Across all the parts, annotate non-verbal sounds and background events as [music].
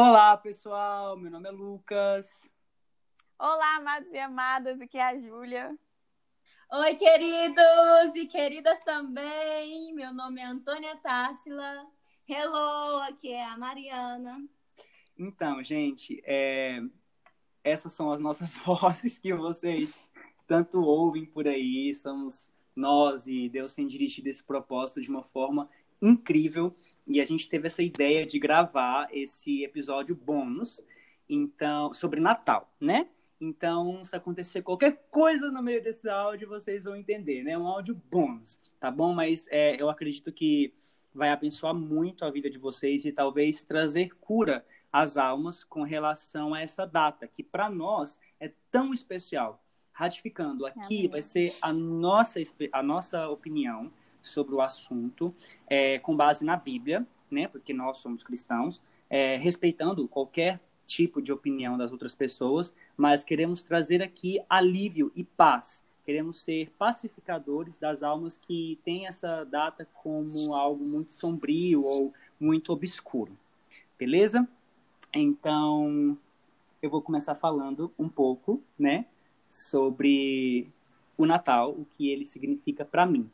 Olá, pessoal. Meu nome é Lucas. Olá, amados e amadas. Aqui é a Júlia. Oi, queridos e queridas também. Meu nome é Antônia Tássila. Hello, aqui é a Mariana. Então, gente, é... essas são as nossas [laughs] vozes que vocês tanto ouvem por aí. Somos nós e Deus tem dirigido esse propósito de uma forma incrível e a gente teve essa ideia de gravar esse episódio bônus, então sobre Natal, né? Então, se acontecer qualquer coisa no meio desse áudio, vocês vão entender, né? Um áudio bônus, tá bom? Mas é, eu acredito que vai abençoar muito a vida de vocês e talvez trazer cura às almas com relação a essa data, que para nós é tão especial. Ratificando, aqui Amém. vai ser a nossa, a nossa opinião sobre o assunto, é, com base na Bíblia, né? Porque nós somos cristãos, é, respeitando qualquer tipo de opinião das outras pessoas, mas queremos trazer aqui alívio e paz. Queremos ser pacificadores das almas que têm essa data como algo muito sombrio ou muito obscuro. Beleza? Então, eu vou começar falando um pouco, né, sobre o Natal, o que ele significa para mim.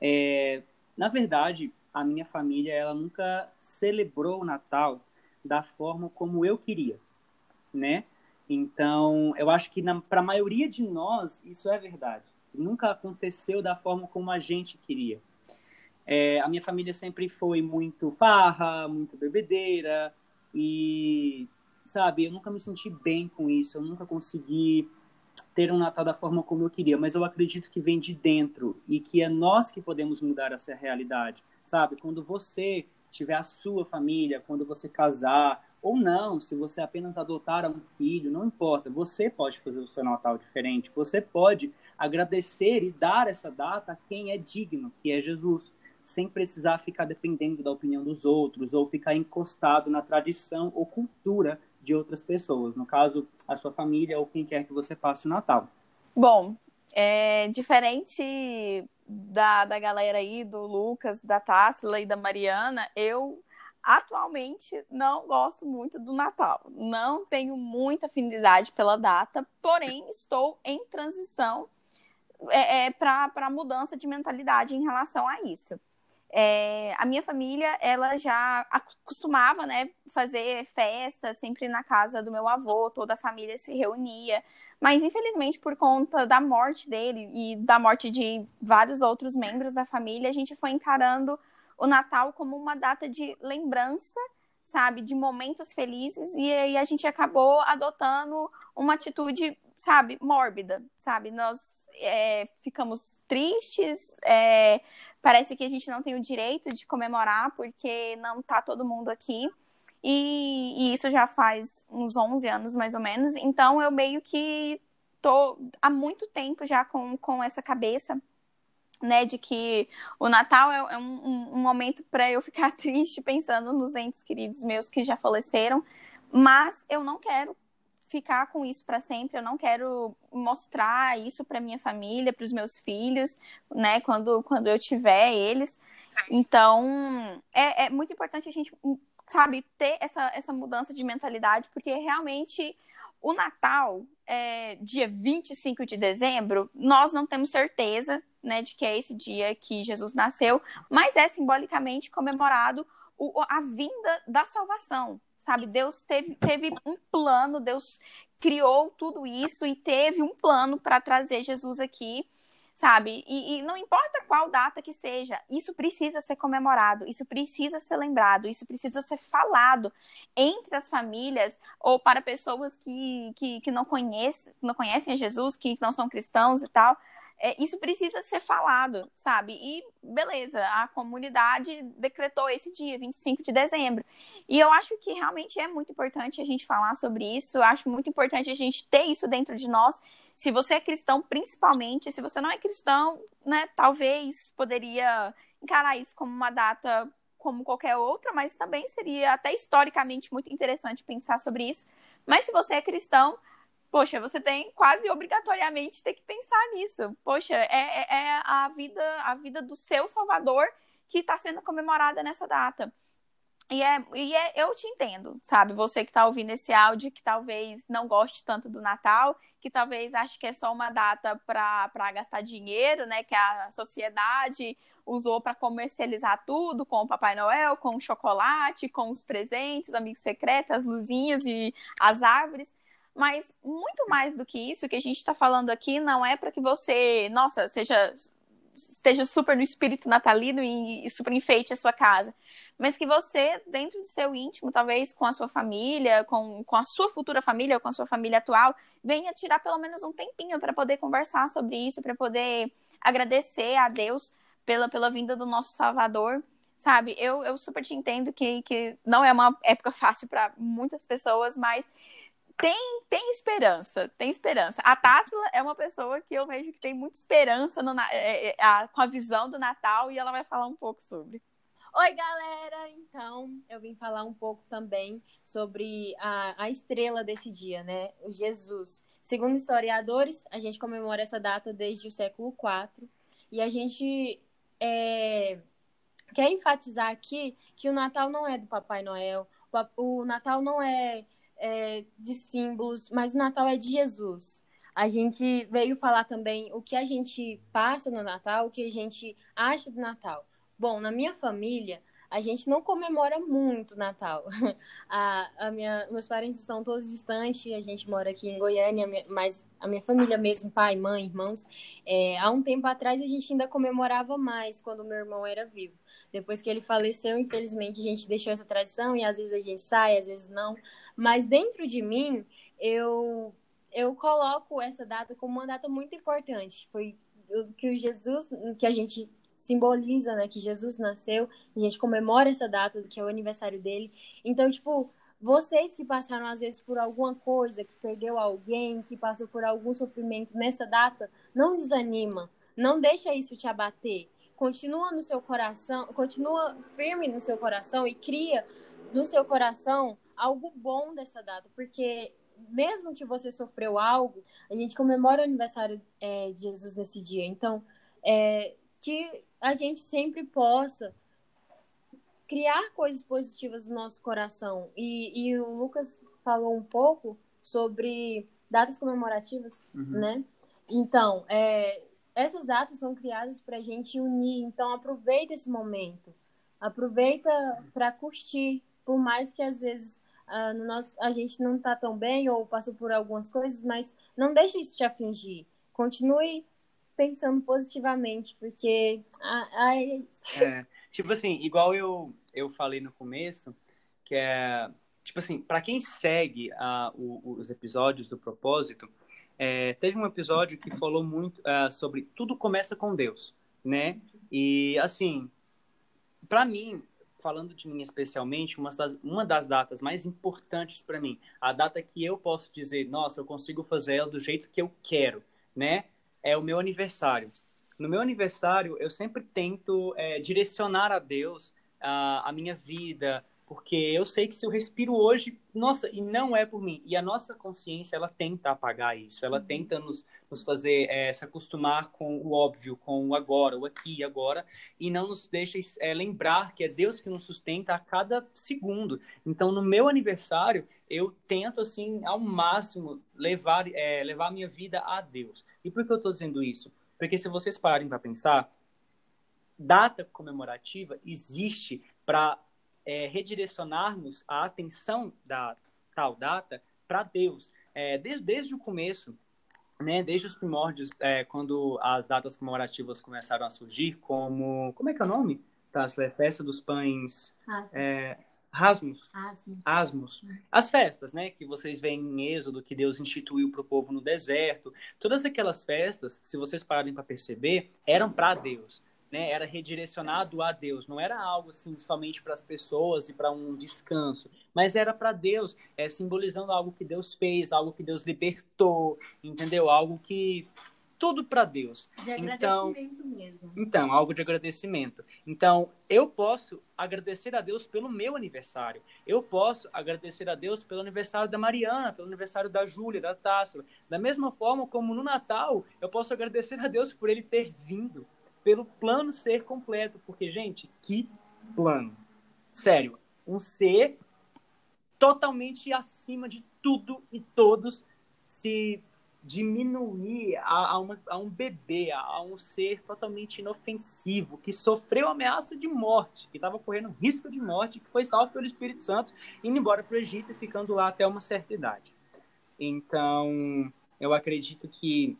É, na verdade, a minha família ela nunca celebrou o Natal da forma como eu queria, né? Então, eu acho que para a maioria de nós isso é verdade. Nunca aconteceu da forma como a gente queria. É, a minha família sempre foi muito farra, muito bebedeira e, sabe, eu nunca me senti bem com isso. Eu nunca consegui ter um Natal da forma como eu queria, mas eu acredito que vem de dentro e que é nós que podemos mudar essa realidade, sabe? Quando você tiver a sua família, quando você casar, ou não, se você apenas adotar um filho, não importa, você pode fazer o seu Natal diferente, você pode agradecer e dar essa data a quem é digno, que é Jesus, sem precisar ficar dependendo da opinião dos outros ou ficar encostado na tradição ou cultura de outras pessoas, no caso, a sua família ou quem quer que você passe o Natal. Bom, é diferente da, da galera aí, do Lucas, da Tássila e da Mariana, eu atualmente não gosto muito do Natal. Não tenho muita afinidade pela data, porém estou em transição é, é, para mudança de mentalidade em relação a isso. É, a minha família, ela já acostumava, né, fazer festa sempre na casa do meu avô, toda a família se reunia. Mas, infelizmente, por conta da morte dele e da morte de vários outros membros da família, a gente foi encarando o Natal como uma data de lembrança, sabe, de momentos felizes, e aí a gente acabou adotando uma atitude, sabe, mórbida, sabe? Nós é, ficamos tristes, é, parece que a gente não tem o direito de comemorar porque não tá todo mundo aqui. E, e, isso já faz uns 11 anos mais ou menos. Então eu meio que tô há muito tempo já com, com essa cabeça. Né, de que o Natal é, é um, um momento para eu ficar [laughs] triste pensando nos entes queridos meus que já faleceram, mas eu não quero ficar com isso para sempre. Eu não quero mostrar isso para minha família, para os meus filhos, né? Quando, quando eu tiver eles. Então, é, é muito importante a gente, sabe, ter essa, essa mudança de mentalidade, porque realmente o Natal, é, dia 25 de dezembro, nós não temos certeza, né, de que é esse dia que Jesus nasceu, mas é simbolicamente comemorado o, a vinda da salvação, sabe? Deus teve, teve um plano, Deus criou tudo isso e teve um plano para trazer Jesus aqui, sabe? E, e, não importa qual data que seja, isso precisa ser comemorado, isso precisa ser lembrado, isso precisa ser falado entre as famílias ou para pessoas que, que, que não, conhecem, não conhecem a Jesus, que não são cristãos e tal é, isso precisa ser falado, sabe? E beleza, a comunidade decretou esse dia, 25 de dezembro. E eu acho que realmente é muito importante a gente falar sobre isso, eu acho muito importante a gente ter isso dentro de nós. Se você é cristão, principalmente, se você não é cristão, né, talvez poderia encarar isso como uma data como qualquer outra, mas também seria até historicamente muito interessante pensar sobre isso. Mas se você é cristão, poxa, você tem quase obrigatoriamente ter que pensar nisso. Poxa, é, é, é a vida, a vida do seu Salvador que está sendo comemorada nessa data. E, é, e é, eu te entendo, sabe? Você que está ouvindo esse áudio, que talvez não goste tanto do Natal, que talvez ache que é só uma data para gastar dinheiro, né? Que a sociedade usou para comercializar tudo com o Papai Noel, com o chocolate, com os presentes, amigos secretos, as luzinhas e as árvores. Mas muito mais do que isso que a gente está falando aqui não é para que você, nossa, seja esteja super no espírito natalino e, e super enfeite a sua casa mas que você, dentro do seu íntimo, talvez com a sua família, com, com a sua futura família ou com a sua família atual, venha tirar pelo menos um tempinho para poder conversar sobre isso, para poder agradecer a Deus pela, pela vinda do nosso Salvador. Sabe, eu, eu super te entendo que, que não é uma época [laughs] fácil para muitas pessoas, mas tem, tem esperança, tem esperança. A Tássila é uma pessoa que eu vejo que tem muita esperança no, é, é, a, com a visão do Natal e ela vai falar um pouco sobre. Oi, galera! Então, eu vim falar um pouco também sobre a, a estrela desse dia, né? O Jesus. Segundo historiadores, a gente comemora essa data desde o século IV e a gente é, quer enfatizar aqui que o Natal não é do Papai Noel, o Natal não é, é de símbolos, mas o Natal é de Jesus. A gente veio falar também o que a gente passa no Natal, o que a gente acha do Natal. Bom, na minha família, a gente não comemora muito Natal. [laughs] A, a minha, meus parentes estão todos distantes, a gente mora aqui em Goiânia, mas a minha família mesmo, pai, mãe, irmãos, é, há um tempo atrás a gente ainda comemorava mais quando meu irmão era vivo. Depois que ele faleceu, infelizmente, a gente deixou essa tradição e às vezes a gente sai, às vezes não. Mas dentro de mim, eu, eu coloco essa data como uma data muito importante. Foi que o Jesus que a gente simboliza, né, que Jesus nasceu, a gente comemora essa data, que é o aniversário dele. Então, tipo, vocês que passaram às vezes por alguma coisa, que perdeu alguém, que passou por algum sofrimento nessa data, não desanima, não deixa isso te abater. Continua no seu coração, continua firme no seu coração e cria no seu coração algo bom dessa data, porque mesmo que você sofreu algo, a gente comemora o aniversário é, de Jesus nesse dia. Então, é, que a gente sempre possa criar coisas positivas no nosso coração. E, e o Lucas falou um pouco sobre datas comemorativas, uhum. né? Então, é, essas datas são criadas para a gente unir. Então, aproveita esse momento. Aproveita para curtir, por mais que às vezes uh, no nosso, a gente não está tão bem ou passou por algumas coisas, mas não deixe isso te afligir. Continue pensando positivamente, porque. Ai, é, tipo assim, igual eu, eu falei no começo, que é. Tipo assim, para quem segue uh, o, os episódios do propósito, é, teve um episódio que falou muito uh, sobre tudo começa com Deus, né? E assim, para mim, falando de mim especialmente, uma das, uma das datas mais importantes para mim, a data que eu posso dizer, nossa, eu consigo fazer ela do jeito que eu quero, né? é o meu aniversário. No meu aniversário, eu sempre tento é, direcionar a Deus a, a minha vida, porque eu sei que se eu respiro hoje, nossa, e não é por mim. E a nossa consciência, ela tenta apagar isso, ela uhum. tenta nos, nos fazer é, se acostumar com o óbvio, com o agora, o aqui e agora, e não nos deixa é, lembrar que é Deus que nos sustenta a cada segundo. Então, no meu aniversário, eu tento, assim, ao máximo, levar, é, levar a minha vida a Deus. E por que eu estou dizendo isso? Porque se vocês pararem para pensar, data comemorativa existe para é, redirecionarmos a atenção da tal data para Deus. É, desde, desde o começo, né, desde os primórdios, é, quando as datas comemorativas começaram a surgir, como. Como é que é o nome? Tá, a festa dos pães. É, Rasmus. Asmos. Asmos. As festas, né, que vocês veem em Êxodo, que Deus instituiu para o povo no deserto. Todas aquelas festas, se vocês pararem para perceber, eram para Deus. Né, era redirecionado a Deus, não era algo assim somente para as pessoas e para um descanso, mas era para Deus, é, simbolizando algo que Deus fez, algo que Deus libertou, entendeu? Algo que tudo para Deus. De agradecimento então, mesmo. Então, algo de agradecimento. Então, eu posso agradecer a Deus pelo meu aniversário. Eu posso agradecer a Deus pelo aniversário da Mariana, pelo aniversário da Júlia, da Tássila. Da mesma forma como no Natal, eu posso agradecer a Deus por ele ter vindo, pelo plano ser completo. Porque, gente, que plano. Sério, um ser totalmente acima de tudo e todos se diminuir a, a, uma, a, um bebê, a, a, um ser totalmente inofensivo, que sofreu ameaça de morte, que estava correndo risco de morte, que foi salvo pelo Espírito Santo, indo embora para o Egito e ficando lá até uma certa idade. Então, eu acredito que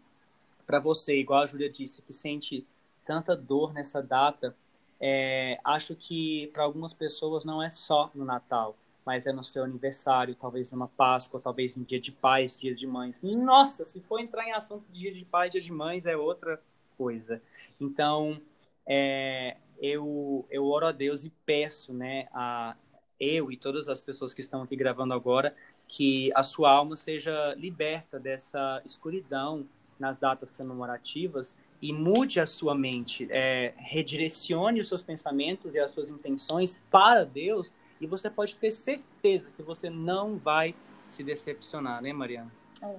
para você, igual a Júlia disse, que sente tanta dor nessa data, é, acho que para algumas pessoas não é só no Natal, mas é no seu aniversário, talvez numa Páscoa, talvez em dia de pais, dia de mães. Nossa, se for entrar em assunto de dia de pais, dia de mães, é outra coisa. Então, é, eu, eu oro a Deus e peço, né, a eu e todas as pessoas que estão aqui gravando agora, que a sua alma seja liberta dessa escuridão nas datas comemorativas e mude a sua mente, é, redirecione os seus pensamentos e as suas intenções para Deus e você pode ter certeza que você não vai se decepcionar, né, Mariana? É.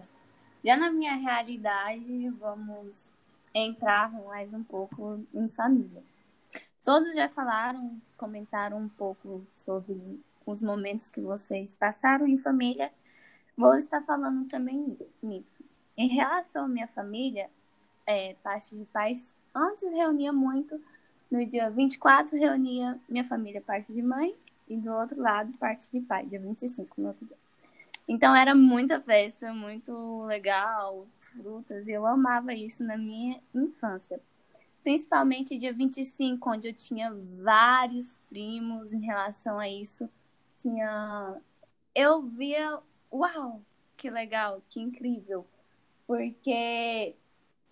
Já na minha realidade, vamos entrar mais um pouco em família. Todos já falaram, comentaram um pouco sobre os momentos que vocês passaram em família. Vou estar falando também nisso. Em relação à minha família, é, parte de pais, antes reunia muito. No dia 24, reunia minha família, parte de mãe, e do outro lado, parte de pai, dia 25, no outro dia. Então era muita festa, muito legal, frutas, e eu amava isso na minha infância. Principalmente dia 25, onde eu tinha vários primos em relação a isso. Tinha. Eu via, uau, que legal, que incrível. Porque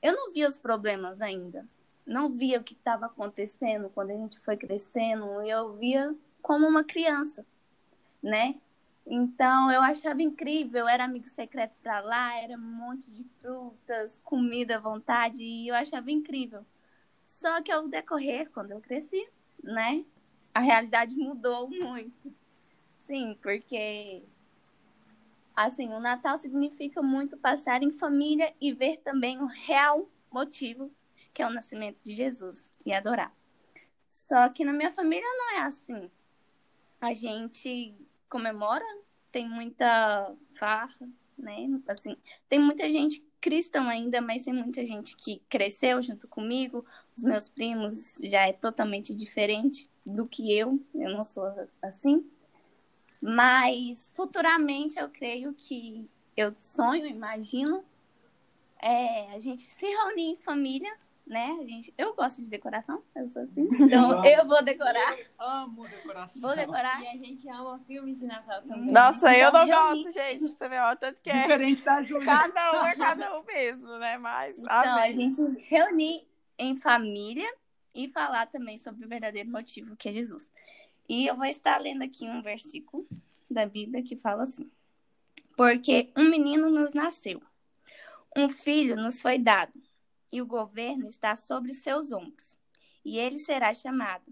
eu não via os problemas ainda. Não via o que estava acontecendo quando a gente foi crescendo. Eu via como uma criança, né? Então eu achava incrível, era amigo secreto para lá, era um monte de frutas, comida à vontade, e eu achava incrível. Só que ao decorrer, quando eu cresci, né, a realidade mudou muito. Sim, porque assim, o Natal significa muito passar em família e ver também o real motivo, que é o nascimento de Jesus, e adorar. Só que na minha família não é assim a gente comemora, tem muita farra, né? Assim, tem muita gente cristã ainda, mas tem muita gente que cresceu junto comigo. Os meus primos já é totalmente diferente do que eu, eu não sou assim. Mas futuramente eu creio que eu sonho, imagino, é, a gente se reunir em família né? A gente, eu gosto de decoração, eu sou assim. [laughs] Então eu vou decorar. amo decoração. Vou decorar. E a gente ama filmes de Natal também. Nossa, eu não gosto, gente. Você vê, ó, tanto que é. Diferente da Júlia. Cada um é cada um mesmo, né? Mas. Então, amém. a gente reunir em família e falar também sobre o verdadeiro motivo que é Jesus. E eu vou estar lendo aqui um versículo da Bíblia que fala assim: Porque um menino nos nasceu, um filho nos foi dado e o governo está sobre os seus ombros. E ele será chamado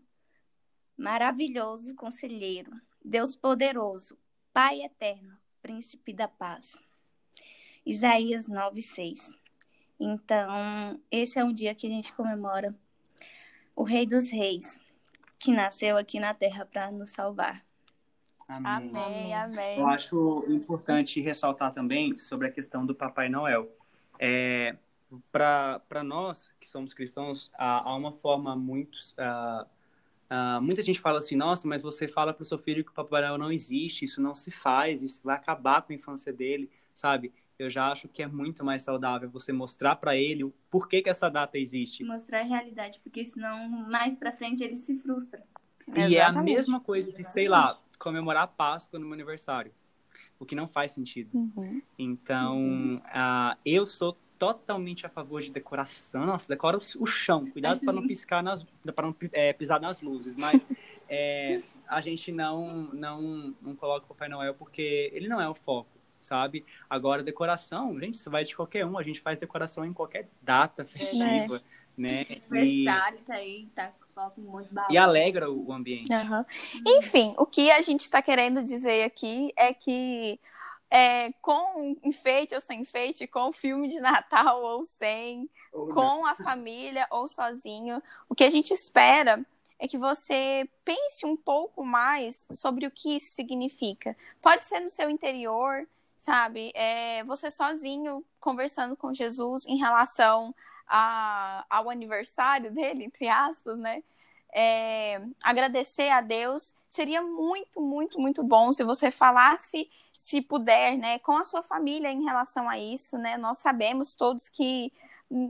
Maravilhoso Conselheiro, Deus Poderoso, Pai Eterno, Príncipe da Paz. Isaías 9:6. Então, esse é um dia que a gente comemora o Rei dos Reis, que nasceu aqui na Terra para nos salvar. Amém. amém, amém. Eu acho importante ressaltar também sobre a questão do Papai Noel. É, para nós que somos cristãos, há, há uma forma muito. Uh, uh, muita gente fala assim: nossa, mas você fala para o seu filho que o Papai Noel não existe, isso não se faz, isso vai acabar com a infância dele, sabe? Eu já acho que é muito mais saudável você mostrar para ele o porquê que essa data existe. Mostrar a realidade, porque senão mais para frente ele se frustra. E Exatamente. é a mesma coisa de, sei lá, comemorar a Páscoa no meu aniversário. O que não faz sentido. Uhum. Então, uhum. Uh, eu sou totalmente a favor de decoração. Nossa, decora o chão. Cuidado para não piscar nas, para não é, pisar nas luzes. Mas [laughs] é, a gente não, não, não coloca o Papai Noel porque ele não é o foco, sabe? Agora, decoração, gente, isso vai de qualquer um. A gente faz decoração em qualquer data festiva, é. né? Aniversário, e... tá aí, tá muito e alegra o ambiente. Uhum. Enfim, o que a gente está querendo dizer aqui é que é, com enfeite ou sem enfeite, com filme de Natal [laughs] ou sem, ou com a família ou sozinho. O que a gente espera é que você pense um pouco mais sobre o que isso significa. Pode ser no seu interior, sabe? É, você sozinho conversando com Jesus em relação a, ao aniversário dele, entre aspas, né? É, agradecer a Deus. Seria muito, muito, muito bom se você falasse, se puder, né, com a sua família em relação a isso, né? Nós sabemos todos que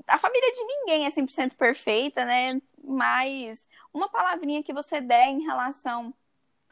a família de ninguém é 100% perfeita, né? Mas uma palavrinha que você der em relação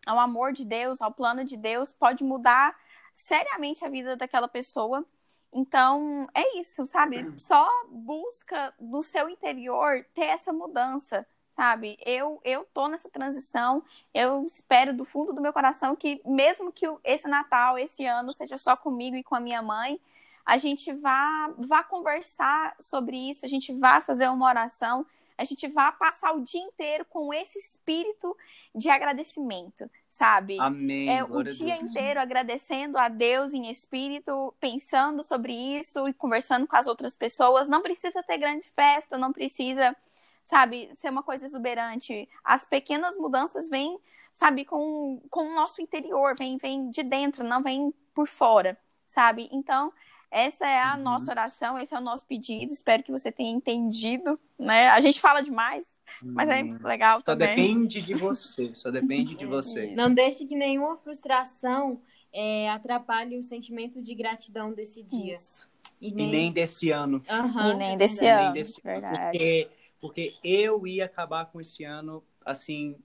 ao amor de Deus, ao plano de Deus, pode mudar seriamente a vida daquela pessoa. Então, é isso, sabe? Só busca no seu interior ter essa mudança, sabe? Eu eu tô nessa transição, eu espero do fundo do meu coração que mesmo que esse Natal, esse ano seja só comigo e com a minha mãe, a gente vá vá conversar sobre isso, a gente vá fazer uma oração a gente vá passar o dia inteiro com esse espírito de agradecimento, sabe? Amém. É o dia inteiro agradecendo a Deus em espírito, pensando sobre isso e conversando com as outras pessoas. Não precisa ter grande festa, não precisa, sabe, ser uma coisa exuberante. As pequenas mudanças vêm, sabe, com, com o nosso interior, vem, vem de dentro, não vem por fora, sabe? Então, essa é a uhum. nossa oração, esse é o nosso pedido. Espero que você tenha entendido, né? A gente fala demais, mas é uhum. legal só também. Só depende de você, só depende de [laughs] você. Não deixe que nenhuma frustração é, atrapalhe o sentimento de gratidão desse dia. Isso. E nem... e nem, desse ano. Uhum, e nem desse ano, nem desse verdade. Ano, porque, porque eu ia acabar com esse ano, assim,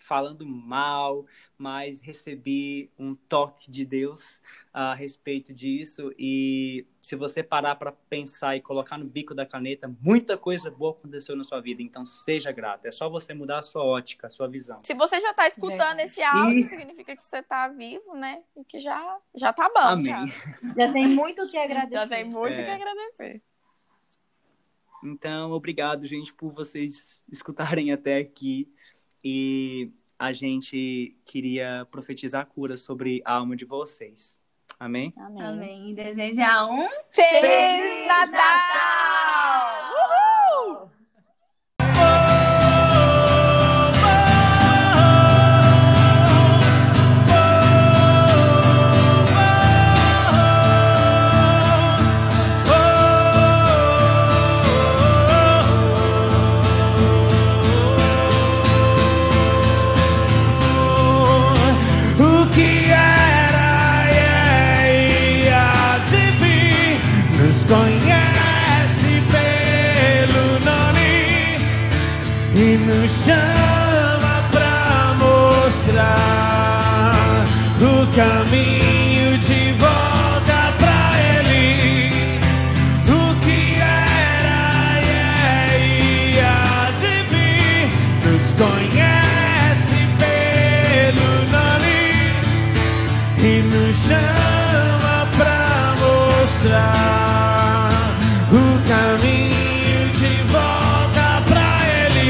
falando mal, mas recebi um toque de Deus a respeito disso. E se você parar para pensar e colocar no bico da caneta, muita coisa boa aconteceu na sua vida. Então seja grato. É só você mudar a sua ótica, a sua visão. Se você já está escutando esse áudio, e... significa que você está vivo, né? E que já já tá bom. Amém. Já, [laughs] já tem muito o que agradecer. Já tem muito o é. que agradecer. Então, obrigado, gente, por vocês escutarem até aqui. E a gente queria profetizar cura sobre a alma de vocês. Amém? Amém. Amém. E desejar um Feliz Natal! Natal! E nos chama pra mostrar o caminho de volta pra Ele. O que era e é e há de vir nos conhece pelo nome e nos chama pra mostrar.